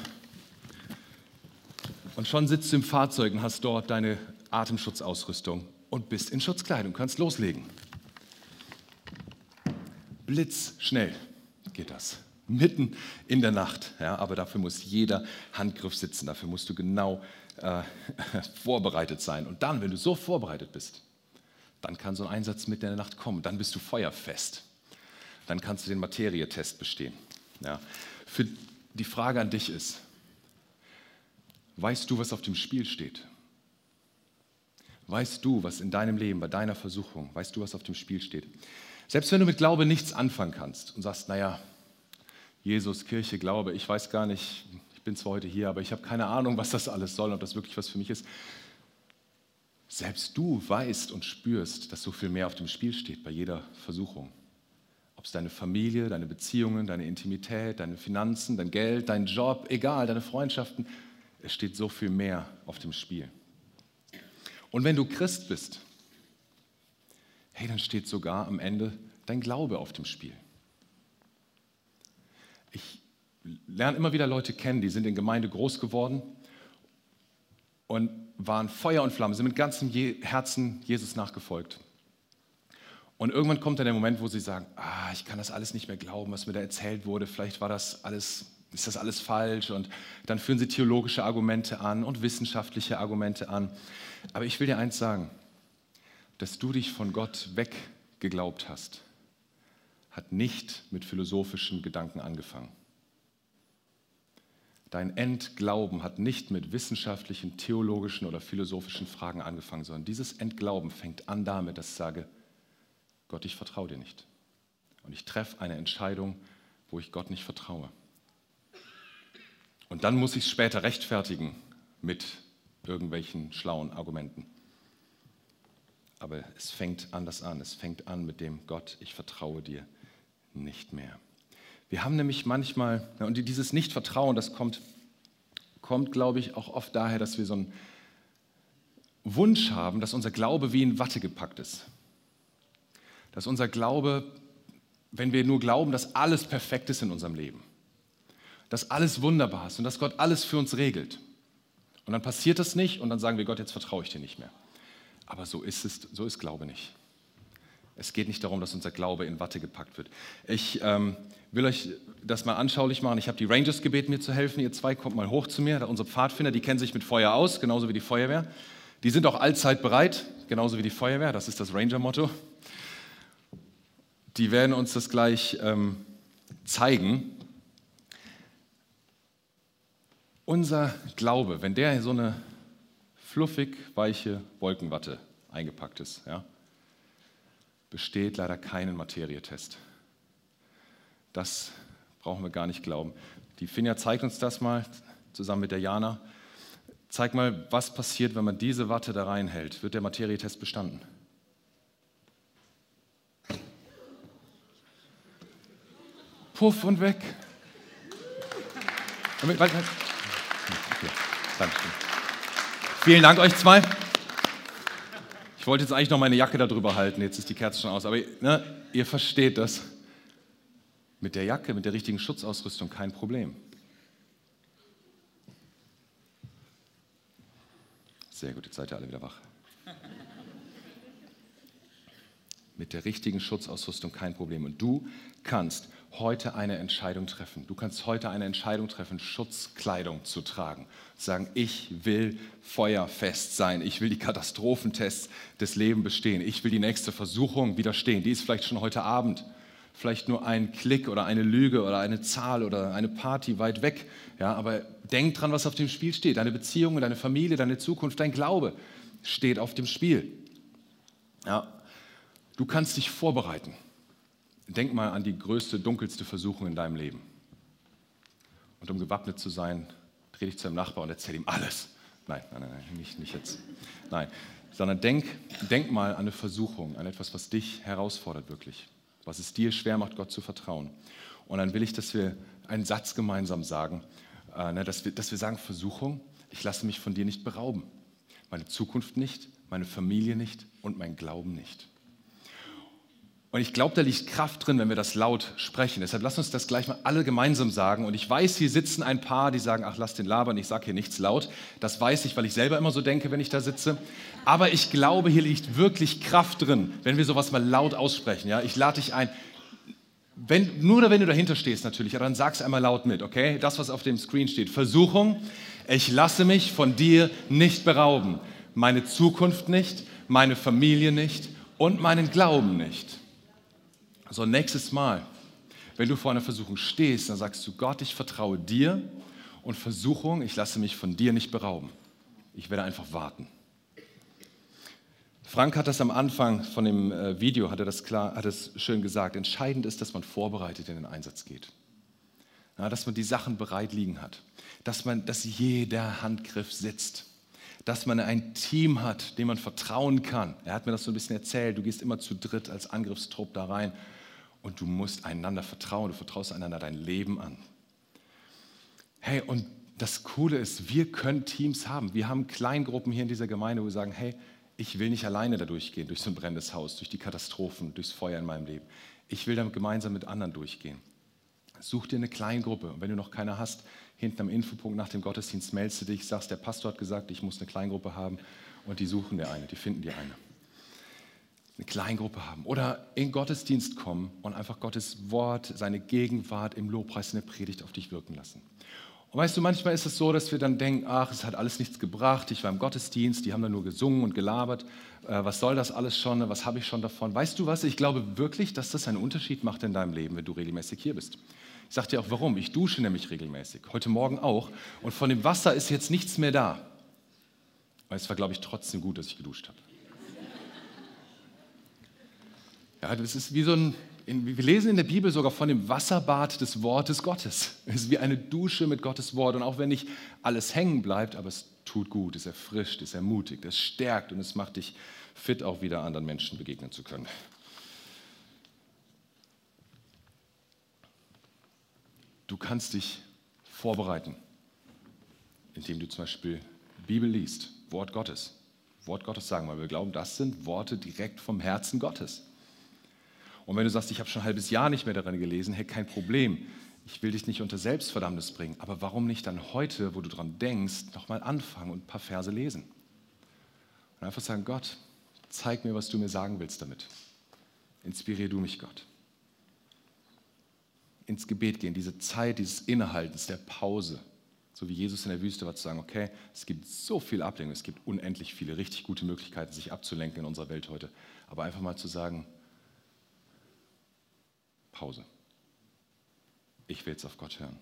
Und schon sitzt du im Fahrzeug und hast dort deine Atemschutzausrüstung und bist in Schutzkleidung, kannst loslegen. Blitzschnell geht das. Mitten in der Nacht. Ja, aber dafür muss jeder Handgriff sitzen. Dafür musst du genau äh, vorbereitet sein. Und dann, wenn du so vorbereitet bist, dann kann so ein Einsatz mitten in der Nacht kommen. Dann bist du feuerfest. Dann kannst du den Materietest bestehen. Ja. Für die Frage an dich ist, weißt du, was auf dem Spiel steht? Weißt du, was in deinem Leben, bei deiner Versuchung, weißt du, was auf dem Spiel steht? Selbst wenn du mit Glaube nichts anfangen kannst und sagst, naja, Jesus, Kirche, Glaube, ich weiß gar nicht, ich bin zwar heute hier, aber ich habe keine Ahnung, was das alles soll, ob das wirklich was für mich ist. Selbst du weißt und spürst, dass so viel mehr auf dem Spiel steht bei jeder Versuchung. Ob es deine Familie, deine Beziehungen, deine Intimität, deine Finanzen, dein Geld, dein Job, egal, deine Freundschaften, es steht so viel mehr auf dem Spiel. Und wenn du Christ bist, hey, dann steht sogar am Ende dein Glaube auf dem Spiel. Ich lerne immer wieder Leute kennen, die sind in Gemeinde groß geworden und waren Feuer und Flamme, sind mit ganzem Herzen Jesus nachgefolgt. Und irgendwann kommt dann der Moment, wo sie sagen, ah, ich kann das alles nicht mehr glauben, was mir da erzählt wurde, vielleicht war das alles, ist das alles falsch und dann führen sie theologische Argumente an und wissenschaftliche Argumente an. Aber ich will dir eins sagen, dass du dich von Gott weggeglaubt hast, hat nicht mit philosophischen Gedanken angefangen. Dein Entglauben hat nicht mit wissenschaftlichen, theologischen oder philosophischen Fragen angefangen, sondern dieses Entglauben fängt an damit, dass ich sage, Gott, ich vertraue dir nicht. Und ich treffe eine Entscheidung, wo ich Gott nicht vertraue. Und dann muss ich es später rechtfertigen mit irgendwelchen schlauen Argumenten. Aber es fängt anders an. Es fängt an mit dem Gott, ich vertraue dir nicht mehr. Wir haben nämlich manchmal, und dieses Nichtvertrauen, das kommt, kommt, glaube ich, auch oft daher, dass wir so einen Wunsch haben, dass unser Glaube wie in Watte gepackt ist. Dass unser Glaube, wenn wir nur glauben, dass alles perfekt ist in unserem Leben, dass alles wunderbar ist und dass Gott alles für uns regelt. Und dann passiert das nicht und dann sagen wir, Gott, jetzt vertraue ich dir nicht mehr. Aber so ist es, so ist Glaube nicht. Es geht nicht darum, dass unser Glaube in Watte gepackt wird. Ich ähm, will euch das mal anschaulich machen. Ich habe die Rangers gebeten, mir zu helfen. Ihr zwei kommt mal hoch zu mir. Unsere Pfadfinder, die kennen sich mit Feuer aus, genauso wie die Feuerwehr. Die sind auch allzeit bereit, genauso wie die Feuerwehr. Das ist das Ranger-Motto. Die werden uns das gleich ähm, zeigen. Unser Glaube, wenn der in so eine fluffig weiche Wolkenwatte eingepackt ist, ja, besteht leider keinen Materietest. Das brauchen wir gar nicht glauben. Die Finja zeigt uns das mal zusammen mit der Jana. Zeig mal, was passiert, wenn man diese Watte da reinhält. Wird der Materietest bestanden? Puff und weg. Okay, danke. Vielen Dank euch zwei. Ich wollte jetzt eigentlich noch meine Jacke darüber halten, jetzt ist die Kerze schon aus, aber ne, ihr versteht das. Mit der Jacke, mit der richtigen Schutzausrüstung kein Problem. Sehr gut, jetzt seid ihr alle wieder wach. Mit der richtigen Schutzausrüstung kein Problem. Und du kannst heute eine Entscheidung treffen. Du kannst heute eine Entscheidung treffen, Schutzkleidung zu tragen. Sagen, ich will feuerfest sein. Ich will die Katastrophentests des Lebens bestehen. Ich will die nächste Versuchung widerstehen. Die ist vielleicht schon heute Abend. Vielleicht nur ein Klick oder eine Lüge oder eine Zahl oder eine Party weit weg. Ja, aber denk dran, was auf dem Spiel steht. Deine Beziehungen, deine Familie, deine Zukunft, dein Glaube steht auf dem Spiel. Ja, du kannst dich vorbereiten. Denk mal an die größte, dunkelste Versuchung in deinem Leben. Und um gewappnet zu sein, dreh dich zu deinem Nachbar und erzähl ihm alles. Nein, nein, nein, nicht, nicht jetzt. Nein, sondern denk, denk mal an eine Versuchung, an etwas, was dich herausfordert wirklich, was es dir schwer macht, Gott zu vertrauen. Und dann will ich, dass wir einen Satz gemeinsam sagen, äh, ne, dass, wir, dass wir sagen, Versuchung, ich lasse mich von dir nicht berauben. Meine Zukunft nicht, meine Familie nicht und mein Glauben nicht. Und ich glaube, da liegt Kraft drin, wenn wir das laut sprechen. Deshalb lass uns das gleich mal alle gemeinsam sagen. Und ich weiß, hier sitzen ein paar, die sagen, ach, lass den labern, ich sage hier nichts laut. Das weiß ich, weil ich selber immer so denke, wenn ich da sitze. Aber ich glaube, hier liegt wirklich Kraft drin, wenn wir sowas mal laut aussprechen. Ja? Ich lade dich ein. Wenn, nur wenn du dahinter stehst natürlich, aber dann sag's einmal laut mit, okay? Das, was auf dem Screen steht. Versuchung, ich lasse mich von dir nicht berauben. Meine Zukunft nicht, meine Familie nicht und meinen Glauben nicht. So, nächstes Mal, wenn du vor einer Versuchung stehst, dann sagst du, Gott, ich vertraue dir und Versuchung, ich lasse mich von dir nicht berauben. Ich werde einfach warten. Frank hat das am Anfang von dem äh, Video, hat er das, klar, hat es schön gesagt. Entscheidend ist, dass man vorbereitet in den Einsatz geht. Ja, dass man die Sachen bereit liegen hat. Dass, man, dass jeder Handgriff sitzt. Dass man ein Team hat, dem man vertrauen kann. Er hat mir das so ein bisschen erzählt. Du gehst immer zu dritt als Angriffstrupp da rein und du musst einander vertrauen, du vertraust einander dein Leben an. Hey, und das Coole ist, wir können Teams haben. Wir haben Kleingruppen hier in dieser Gemeinde, wo wir sagen, hey, ich will nicht alleine da durchgehen, durch so ein brennendes Haus, durch die Katastrophen, durchs Feuer in meinem Leben. Ich will dann gemeinsam mit anderen durchgehen. Such dir eine Kleingruppe. Und wenn du noch keine hast, hinten am Infopunkt nach dem Gottesdienst meldest du dich, sagst, der Pastor hat gesagt, ich muss eine Kleingruppe haben und die suchen dir eine, die finden dir eine eine Kleingruppe haben oder in Gottesdienst kommen und einfach Gottes Wort, seine Gegenwart im Lobpreis in der Predigt auf dich wirken lassen. Und weißt du, manchmal ist es so, dass wir dann denken, ach, es hat alles nichts gebracht, ich war im Gottesdienst, die haben da nur gesungen und gelabert, äh, was soll das alles schon, was habe ich schon davon? Weißt du was, ich glaube wirklich, dass das einen Unterschied macht in deinem Leben, wenn du regelmäßig hier bist. Ich sage dir auch warum, ich dusche nämlich regelmäßig, heute Morgen auch und von dem Wasser ist jetzt nichts mehr da. Aber es war, glaube ich, trotzdem gut, dass ich geduscht habe. Ja, das ist wie so ein, wir lesen in der Bibel sogar von dem Wasserbad des Wortes Gottes. Es ist wie eine Dusche mit Gottes Wort. Und auch wenn nicht alles hängen bleibt, aber es tut gut, es erfrischt, es ermutigt, es stärkt und es macht dich fit, auch wieder anderen Menschen begegnen zu können. Du kannst dich vorbereiten, indem du zum Beispiel Bibel liest, Wort Gottes. Wort Gottes sagen, weil wir glauben, das sind Worte direkt vom Herzen Gottes. Und wenn du sagst, ich habe schon ein halbes Jahr nicht mehr daran gelesen, hey, kein Problem. Ich will dich nicht unter Selbstverdammnis bringen. Aber warum nicht dann heute, wo du dran denkst, nochmal anfangen und ein paar Verse lesen? Und einfach sagen, Gott, zeig mir, was du mir sagen willst damit. Inspirier du mich, Gott. Ins Gebet gehen, diese Zeit dieses Innehaltens, der Pause, so wie Jesus in der Wüste war, zu sagen, okay, es gibt so viel Ablenkung, es gibt unendlich viele richtig gute Möglichkeiten, sich abzulenken in unserer Welt heute. Aber einfach mal zu sagen, Pause. Ich will jetzt auf Gott hören.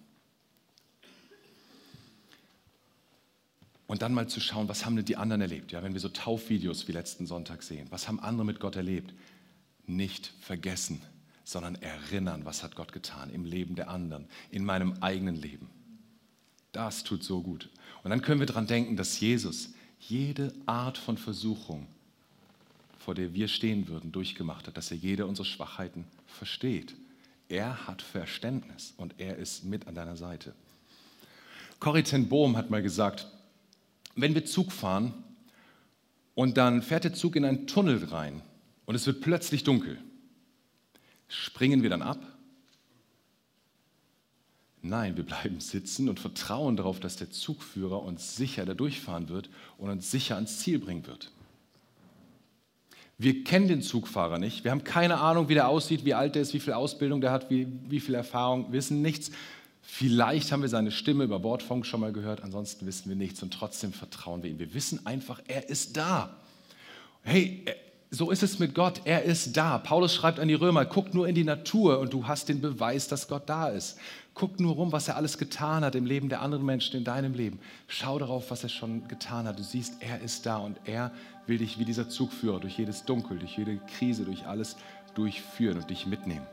Und dann mal zu schauen, was haben denn die anderen erlebt? Ja, wenn wir so Taufvideos wie letzten Sonntag sehen, was haben andere mit Gott erlebt? Nicht vergessen, sondern erinnern, was hat Gott getan im Leben der anderen, in meinem eigenen Leben. Das tut so gut. Und dann können wir daran denken, dass Jesus jede Art von Versuchung, vor der wir stehen würden, durchgemacht hat, dass er jede unserer Schwachheiten versteht er hat Verständnis und er ist mit an deiner Seite. Corrie ten Bohm hat mal gesagt, wenn wir Zug fahren und dann fährt der Zug in einen Tunnel rein und es wird plötzlich dunkel, springen wir dann ab? Nein, wir bleiben sitzen und vertrauen darauf, dass der Zugführer uns sicher da durchfahren wird und uns sicher ans Ziel bringen wird. Wir kennen den Zugfahrer nicht. Wir haben keine Ahnung, wie der aussieht, wie alt er ist, wie viel Ausbildung der hat, wie, wie viel Erfahrung, wissen nichts. Vielleicht haben wir seine Stimme über Bordfunk schon mal gehört, ansonsten wissen wir nichts und trotzdem vertrauen wir ihm. Wir wissen einfach, er ist da. Hey, so ist es mit Gott, er ist da. Paulus schreibt an die Römer, guck nur in die Natur und du hast den Beweis, dass Gott da ist. Guck nur rum, was er alles getan hat im Leben der anderen Menschen, in deinem Leben. Schau darauf, was er schon getan hat. Du siehst, er ist da und er will dich wie dieser Zugführer durch jedes Dunkel, durch jede Krise, durch alles durchführen und dich mitnehmen.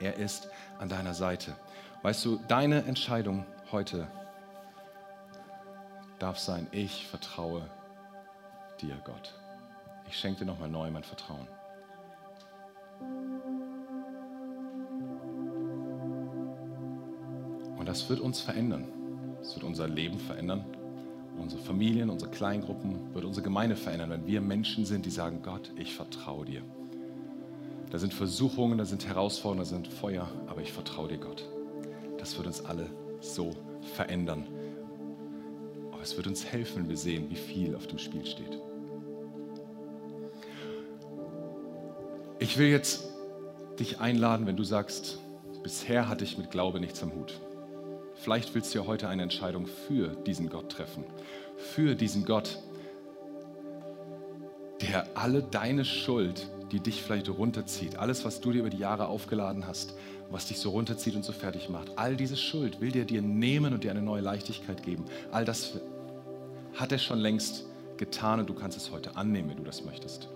Er ist an deiner Seite. Weißt du, deine Entscheidung heute darf sein, ich vertraue dir, Gott. Ich schenke dir nochmal neu mein Vertrauen. Und das wird uns verändern. Es wird unser Leben verändern unsere Familien, unsere Kleingruppen, wird unsere Gemeinde verändern, wenn wir Menschen sind, die sagen, Gott, ich vertraue dir. Da sind Versuchungen, da sind Herausforderungen, da sind Feuer, aber ich vertraue dir, Gott. Das wird uns alle so verändern. Aber es wird uns helfen, wenn wir sehen, wie viel auf dem Spiel steht. Ich will jetzt dich einladen, wenn du sagst, bisher hatte ich mit Glaube nichts am Hut. Vielleicht willst du ja heute eine Entscheidung für diesen Gott treffen. Für diesen Gott, der alle deine Schuld, die dich vielleicht runterzieht, alles, was du dir über die Jahre aufgeladen hast, was dich so runterzieht und so fertig macht, all diese Schuld will der dir nehmen und dir eine neue Leichtigkeit geben. All das hat er schon längst getan und du kannst es heute annehmen, wenn du das möchtest.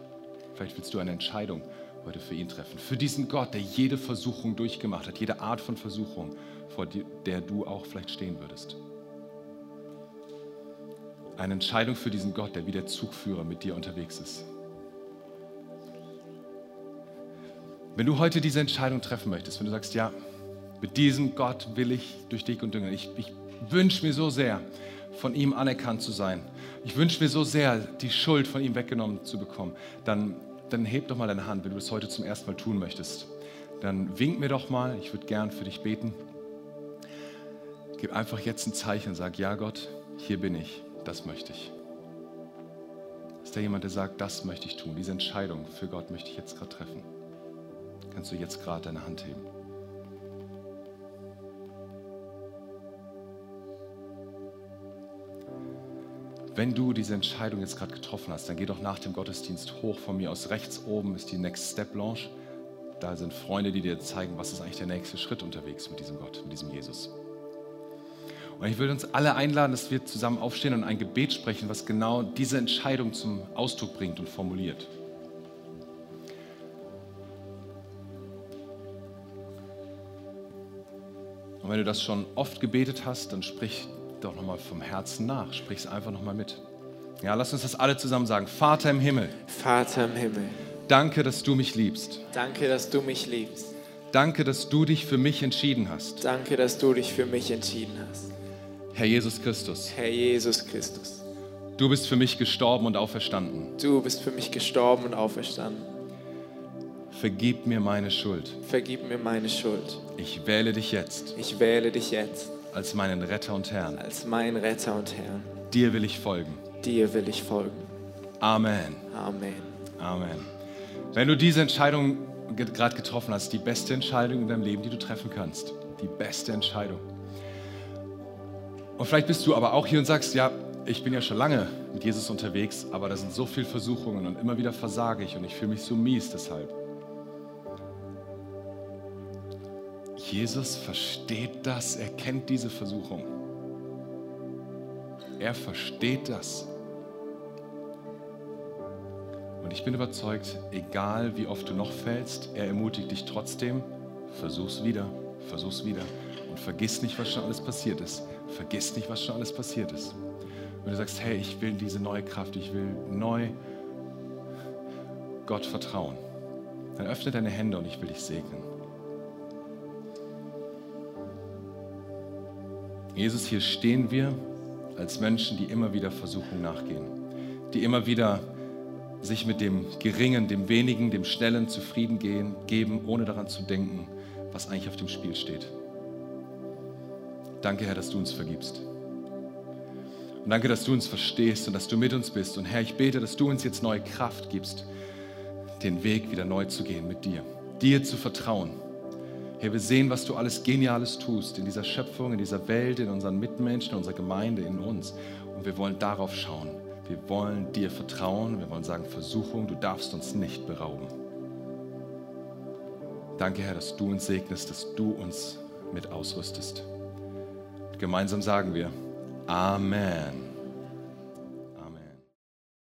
Vielleicht willst du eine Entscheidung heute für ihn treffen. Für diesen Gott, der jede Versuchung durchgemacht hat, jede Art von Versuchung, vor der du auch vielleicht stehen würdest. Eine Entscheidung für diesen Gott, der wie der Zugführer mit dir unterwegs ist. Wenn du heute diese Entscheidung treffen möchtest, wenn du sagst, ja, mit diesem Gott will ich durch dich und Dünger, ich, ich wünsche mir so sehr, von ihm anerkannt zu sein. Ich wünsche mir so sehr, die Schuld von ihm weggenommen zu bekommen. Dann dann heb doch mal deine Hand, wenn du das heute zum ersten Mal tun möchtest. Dann wink mir doch mal, ich würde gern für dich beten. Gib einfach jetzt ein Zeichen und sag, ja Gott, hier bin ich, das möchte ich. Ist da jemand, der sagt, das möchte ich tun, diese Entscheidung für Gott möchte ich jetzt gerade treffen? Kannst du jetzt gerade deine Hand heben? Wenn du diese Entscheidung jetzt gerade getroffen hast, dann geh doch nach dem Gottesdienst hoch von mir aus. Rechts oben ist die Next Step Lounge. Da sind Freunde, die dir zeigen, was ist eigentlich der nächste Schritt unterwegs mit diesem Gott, mit diesem Jesus. Und ich würde uns alle einladen, dass wir zusammen aufstehen und ein Gebet sprechen, was genau diese Entscheidung zum Ausdruck bringt und formuliert. Und wenn du das schon oft gebetet hast, dann sprich doch nochmal vom Herzen nach. Sprich es einfach nochmal mit. Ja, lass uns das alle zusammen sagen. Vater im Himmel. Vater im Himmel. Danke, dass du mich liebst. Danke, dass du mich liebst. Danke, dass du dich für mich entschieden hast. Danke, dass du dich für mich entschieden hast. Herr Jesus Christus. Herr Jesus Christus. Du bist für mich gestorben und auferstanden. Du bist für mich gestorben und auferstanden. Vergib mir meine Schuld. Vergib mir meine Schuld. Ich wähle dich jetzt. Ich wähle dich jetzt als meinen Retter und Herrn. Als mein Retter und Herrn. Dir will ich folgen. Dir will ich folgen. Amen. Amen. Amen. Wenn du diese Entscheidung gerade getroffen hast, die beste Entscheidung in deinem Leben, die du treffen kannst. Die beste Entscheidung. Und vielleicht bist du aber auch hier und sagst, ja, ich bin ja schon lange mit Jesus unterwegs, aber da sind so viele Versuchungen und immer wieder versage ich und ich fühle mich so mies deshalb. Jesus versteht das, er kennt diese Versuchung. Er versteht das. Und ich bin überzeugt, egal wie oft du noch fällst, er ermutigt dich trotzdem, versuch's wieder, versuch's wieder und vergiss nicht, was schon alles passiert ist. Vergiss nicht, was schon alles passiert ist. Wenn du sagst, hey, ich will diese neue Kraft, ich will neu Gott vertrauen, dann öffne deine Hände und ich will dich segnen. Jesus, hier stehen wir als Menschen, die immer wieder Versuchung nachgehen, die immer wieder sich mit dem Geringen, dem Wenigen, dem Schnellen zufrieden gehen, geben, ohne daran zu denken, was eigentlich auf dem Spiel steht. Danke, Herr, dass du uns vergibst. Und danke, dass du uns verstehst und dass du mit uns bist. Und Herr, ich bete, dass du uns jetzt neue Kraft gibst, den Weg wieder neu zu gehen mit dir, dir zu vertrauen Herr, wir sehen, was du alles Geniales tust in dieser Schöpfung, in dieser Welt, in unseren Mitmenschen, in unserer Gemeinde, in uns. Und wir wollen darauf schauen. Wir wollen dir vertrauen. Wir wollen sagen, Versuchung, du darfst uns nicht berauben. Danke, Herr, dass du uns segnest, dass du uns mit ausrüstest. Gemeinsam sagen wir Amen.